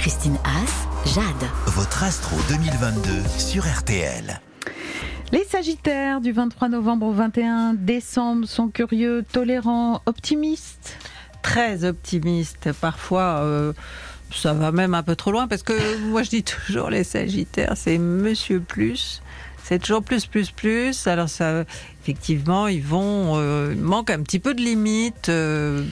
Christine Haas, Jade. Votre astro 2022 sur RTL. Les Sagittaires du 23 novembre au 21 décembre sont curieux, tolérants, optimistes. Très optimistes. Parfois, euh, ça va même un peu trop loin parce que moi je dis toujours les Sagittaires, c'est Monsieur Plus. C'est toujours plus, plus, plus. Alors ça, effectivement, ils vont euh, il manque un petit peu de limite euh,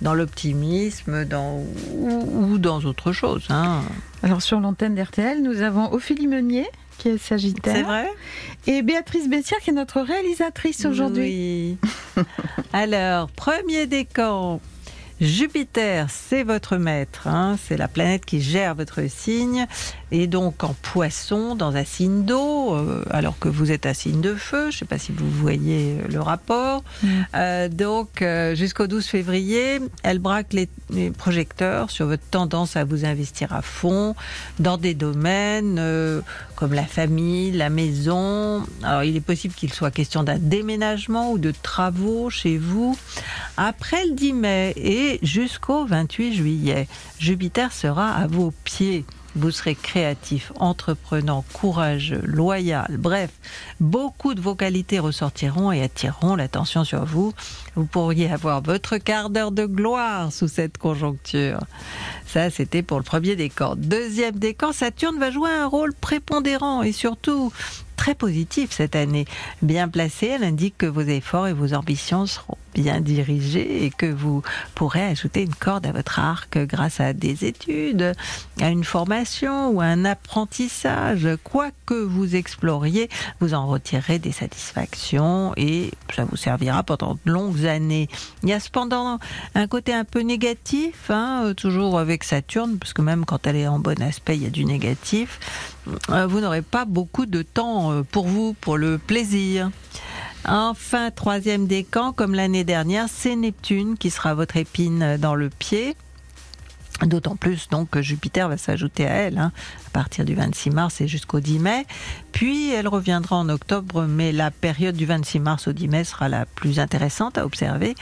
dans l'optimisme, dans ou, ou dans autre chose. Hein. Alors sur l'antenne d'RTL, nous avons Ophélie Meunier qui est Sagittaire. C'est vrai Et Béatrice Bessière qui est notre réalisatrice aujourd'hui. Oui. Alors, premier décan. Jupiter, c'est votre maître, hein, c'est la planète qui gère votre signe, et donc en poisson, dans un signe d'eau, euh, alors que vous êtes un signe de feu, je ne sais pas si vous voyez euh, le rapport. Mm. Euh, donc jusqu'au 12 février, elle braque les, les projecteurs sur votre tendance à vous investir à fond dans des domaines comme la famille, la maison. Alors il est possible qu'il soit question d'un déménagement ou de travaux chez vous. Après le 10 mai et jusqu'au 28 juillet, Jupiter sera à vos pieds. Vous serez créatif, entreprenant, courageux, loyal. Bref, beaucoup de vos qualités ressortiront et attireront l'attention sur vous. Vous pourriez avoir votre quart d'heure de gloire sous cette conjoncture. Ça, c'était pour le premier décan. Deuxième décan, Saturne va jouer un rôle prépondérant et surtout très positif cette année. Bien placée, elle indique que vos efforts et vos ambitions seront bien dirigés et que vous pourrez ajouter une corde à votre arc grâce à des études, à une formation ou à un apprentissage. Quoi que vous exploriez, vous en retirerez des satisfactions et ça vous servira pendant de longues années. Il y a cependant un côté un peu négatif, hein, toujours avec Saturne, parce que même quand elle est en bon aspect, il y a du négatif. Euh, Vous n'aurez pas beaucoup de temps euh, pour vous, pour le plaisir. Enfin, troisième décan, comme l'année dernière, c'est Neptune qui sera votre épine dans le pied. D'autant plus donc que Jupiter va s'ajouter à elle hein, à partir du 26 mars et jusqu'au 10 mai. Puis elle reviendra en octobre, mais la période du 26 mars au 10 mai sera la plus intéressante à observer,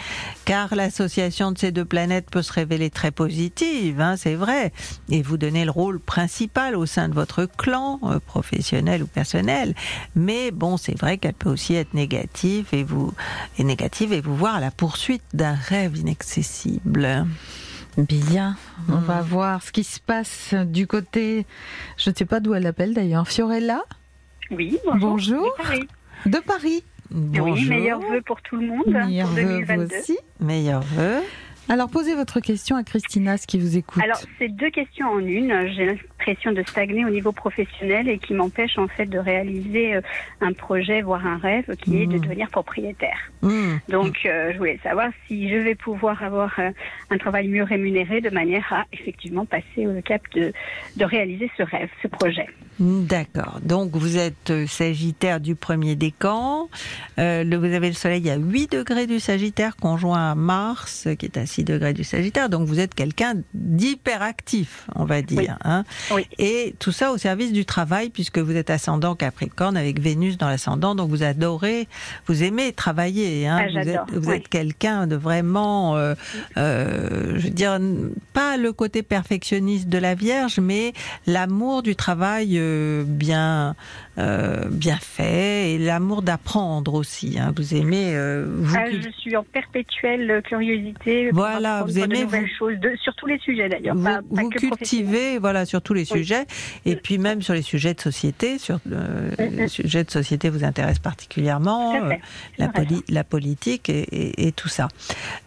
car l'association de ces deux planètes peut se révéler très positive, hein, c'est vrai, et vous donner le rôle principal au sein de votre clan, euh, professionnel ou personnel. Mais bon, c'est vrai qu'elle peut aussi être négative et vous et négative et vous voir à la poursuite d'un rêve inaccessible. Bien, on Mm. va voir ce qui se passe du côté, je ne sais pas d'où elle appelle d'ailleurs, Fiorella? Oui, bonjour. Bonjour. C'est Paris. de Paris. Oui, Bonjour. meilleurs vœux pour tout le monde Meilleurs pour vœux, vous 2022. aussi. Meilleurs vœux. Alors posez votre question à Christina, ce qui vous écoute. Alors, c'est deux questions en une. J'ai l'impression de stagner au niveau professionnel et qui m'empêche en fait de réaliser euh, un projet, voire un rêve, qui est de Mhm. devenir propriétaire. Hmm. Donc, euh, je voulais savoir si je vais pouvoir avoir euh, un travail mieux rémunéré de manière à effectivement passer au cap de, de réaliser ce rêve, ce projet. D'accord. Donc vous êtes Sagittaire du premier décan. Euh, le, vous avez le Soleil à 8 degrés du Sagittaire, conjoint à Mars, qui est à 6 degrés du Sagittaire. Donc vous êtes quelqu'un d'hyperactif, on va dire. hein. Oui. Et tout ça au service du travail, puisque vous êtes ascendant Capricorne avec Vénus dans l'ascendant. Donc vous adorez, vous aimez travailler. Hein. Ah, vous êtes, vous oui. êtes quelqu'un de vraiment, euh, euh, je veux dire, pas le côté perfectionniste de la Vierge, mais l'amour du travail euh, bien euh, bien fait et l'amour d'apprendre aussi. Hein. Vous aimez euh, vous Ah, je suis en perpétuelle curiosité. pour Voilà, vous aimez de nouvelles vous- choses, de, sur tous les sujets d'ailleurs. vous, pas, pas vous que professionnel. cultivez voilà sur tous les Oui. sujets et puis même sur les sujets de société sur euh, les sujets de société vous intéressent particulièrement euh, la, poli- politique et, et- et tout ça.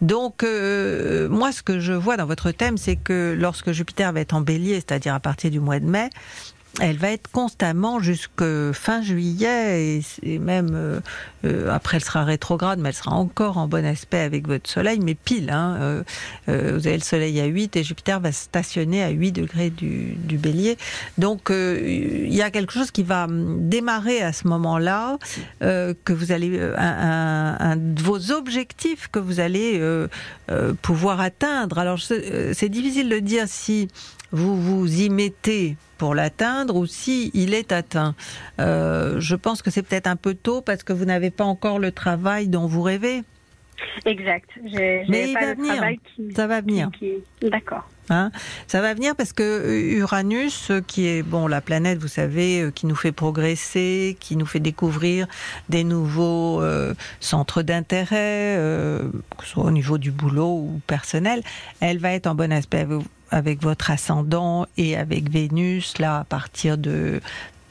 Donc, euh, moi, ce que je vois dans votre thème, c'est que lorsque Jupiter va être en bélier, c'est-à-dire à partir du mois de mai, elle va être constamment jusque fin juillet et, même euh, euh, après elle sera rétrograde, mais elle sera encore en bon aspect avec votre soleil, mais pile. Hein, euh, euh, vous avez le soleil à 8 et Jupiter va stationner à 8 degrés du, du bélier. Donc euh, il y a quelque chose qui va hum, démarrer à ce moment-là, que vous allez un, un- un vos objectifs que vous allez pouvoir atteindre. Alors c'est difficile de dire si vous vous y mettez pour l'atteindre ou si il est atteint. Euh, je pense que c'est peut-être un peu tôt parce que vous n'avez pas encore le travail dont vous rêvez. Exact. J'ai Mais il pas va venir. qui, Ça va venir. qui- qui- D'accord. Hein ça va venir parce que Uranus, euh, qui est bon la planète, vous savez, euh, qui nous fait progresser, qui nous fait découvrir des nouveaux euh, centres d'intérêt, euh, que ce soit au niveau du boulot ou personnel, elle va être en bon aspect avec, votre ascendant et avec Vénus là à partir de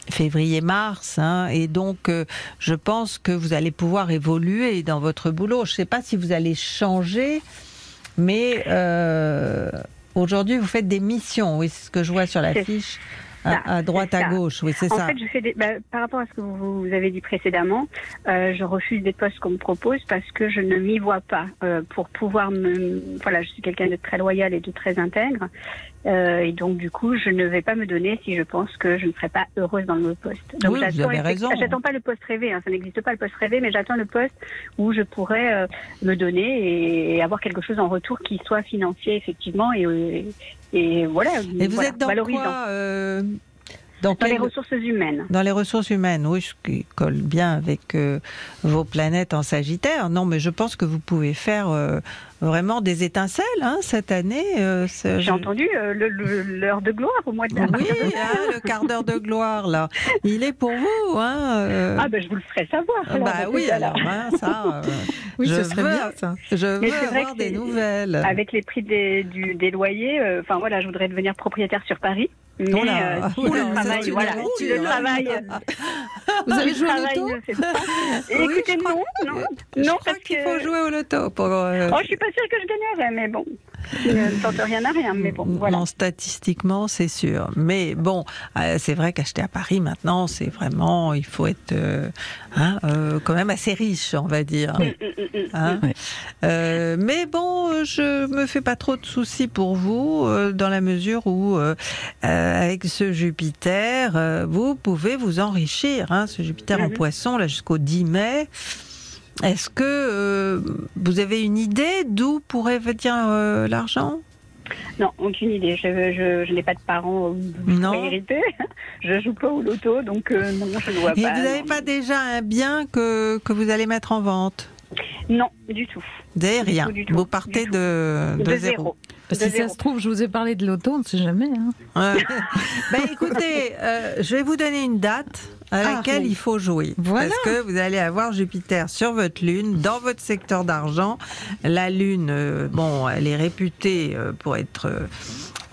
février-mars, hein, et donc euh, je pense que vous allez pouvoir évoluer dans votre boulot. Je ne sais pas si vous allez changer, mais euh, aujourd'hui vous faites des missions. Oui, c'est ce que je vois sur la fiche. Ça, À, à droite, à gauche, oui, c'est En ça. fait, je fais des, bah, par rapport à ce que vous, vous avez dit précédemment, euh, je refuse des postes qu'on me propose parce que je ne m'y vois pas. Euh, pour pouvoir me, voilà, je suis quelqu'un de très loyal et de très intègre, euh, et donc du coup, je ne vais pas me donner si je pense que je ne serai pas heureuse dans le poste. Donc Oui, vous j'attends avez raison. J'attends pas le poste rêvé, hein, ça n'existe pas le poste rêvé, mais j'attends le poste où je pourrais euh, me donner et, et avoir quelque chose en retour qui soit financier effectivement et, et voilà. Et vous voilà, êtes dans valorisant. quoi dans, les ressources humaines. Dans les ressources humaines, oui, ce qui colle bien avec euh, vos planètes en Sagittaire. Non, mais je pense que vous pouvez faire euh, vraiment des étincelles hein, cette année. euh, J'ai entendu euh, l'heure de gloire au mois de Oui, hein, le quart d'heure de gloire, là. Il est pour vous. Hein, euh. Ah ben je vous le ferai savoir. alors, bah oui, alors, hein, ça. euh, Oui, je ce serait veux, bien ça. Je veux avoir des nouvelles. Avec les prix des, du- des loyers, euh, enfin voilà, je voudrais devenir propriétaire sur Paris. Mais Oh là, euh, si oh là, le travail, voilà, si le travail, Vous avez joué au loto. Oui, Écoutez, je crois- non, non, Je non, crois parce qu'il que. faut jouer au loto pour. euh, Oh, je suis pas sûre que je gagnerais, mais bon, ne tente rien à rien, mais bon, voilà. Non, statistiquement, c'est sûr. Mais bon, euh, c'est vrai qu'acheter à Paris maintenant, c'est vraiment, il faut être euh, hein, euh, quand même assez riche, on va dire. Mm, mm, mm, mm. Hein. Euh, mais bon, euh, je me fais pas trop de soucis pour vous, euh, dans la mesure où, euh, euh, avec ce Jupiter, euh, vous pouvez vous enrichir. Hein, ce Jupiter en. Poisson, là jusqu'au 10 mai. Est-ce que euh, vous avez une idée d'où pourrait venir euh, l'argent? Non, aucune idée. Je, je, je n'ai pas de parents Non. hériter. Je joue pas au loto, donc euh, non, je ne vois Et pas. vous n'avez pas déjà un bien que, que vous allez mettre en vente? Non, du tout. Vous n'avez rien. tout, du tout, vous partez de, de De, zéro. De si ça se trouve, je vous ai parlé de loto, on ne sait jamais. hein. Ben, écoutez, euh, je vais vous donner une date à Ah, laquelle il faut jouer. Voilà. Parce que vous allez avoir Jupiter sur votre lune, dans votre secteur d'argent. La lune, euh, bon, elle est réputée euh, pour être...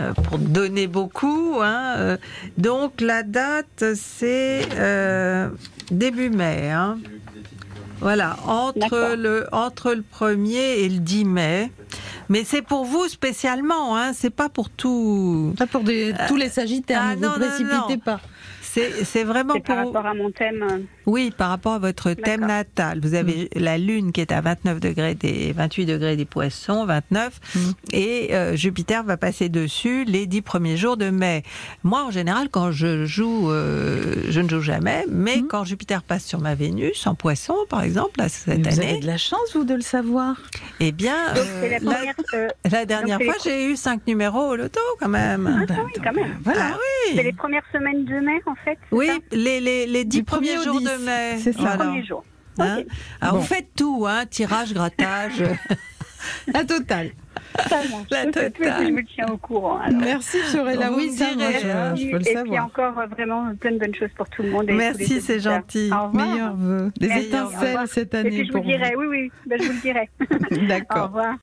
euh, pour donner beaucoup. Hein, donc la date, c'est début mai. Hein. Voilà, entre le, entre le 1er et le 10 mai. Mais c'est pour vous spécialement, hein, c'est pas pour tout. Pas pour des- tous les sagittaires, ah, ne vous non, précipitez non. pas. C'est vraiment pour. par rapport à mon thème. Oui, par rapport à votre thème natal. Vous avez la Lune qui est à 29 degrés des 28 degrés des Poissons, 29, Mm. et euh, Jupiter va passer dessus les dix premiers jours de mai. Moi, en général, quand je joue, euh, je ne joue jamais, mais Mm. quand Jupiter passe sur ma Vénus en Poisson, par exemple, là, cette Mais vous avez année, de la chance, vous, de le savoir. eh bien, Donc euh, la première. la dernière donc, fois, j'ai eu cinq numéros au loto quand même. Ah oui, quand même. Voilà. Ah oui. C'est les premières semaines de mai, en fait. Oui, les, les, les dix Du premier premiers au jours de mai. c'est ça. Les Voilà. premiers jours. Hein Ok. Alors, Bon. vous faites tout, hein, tirage, grattage. La totale. La Je fais tout et totale. puis je vous tiens au courant. alors. Merci, Fiorella. Vous Oui, me ça, moi, je, je peux le et puis savoir. encore euh, vraiment plein de bonnes choses pour tout le monde. et Merci, c'est gentil. Au revoir. Meilleurs vœux. Des étincelles cette Et année puis je vous dirai, oui, oui, ben, je vous le dirai. vous. Au D'accord. revoir.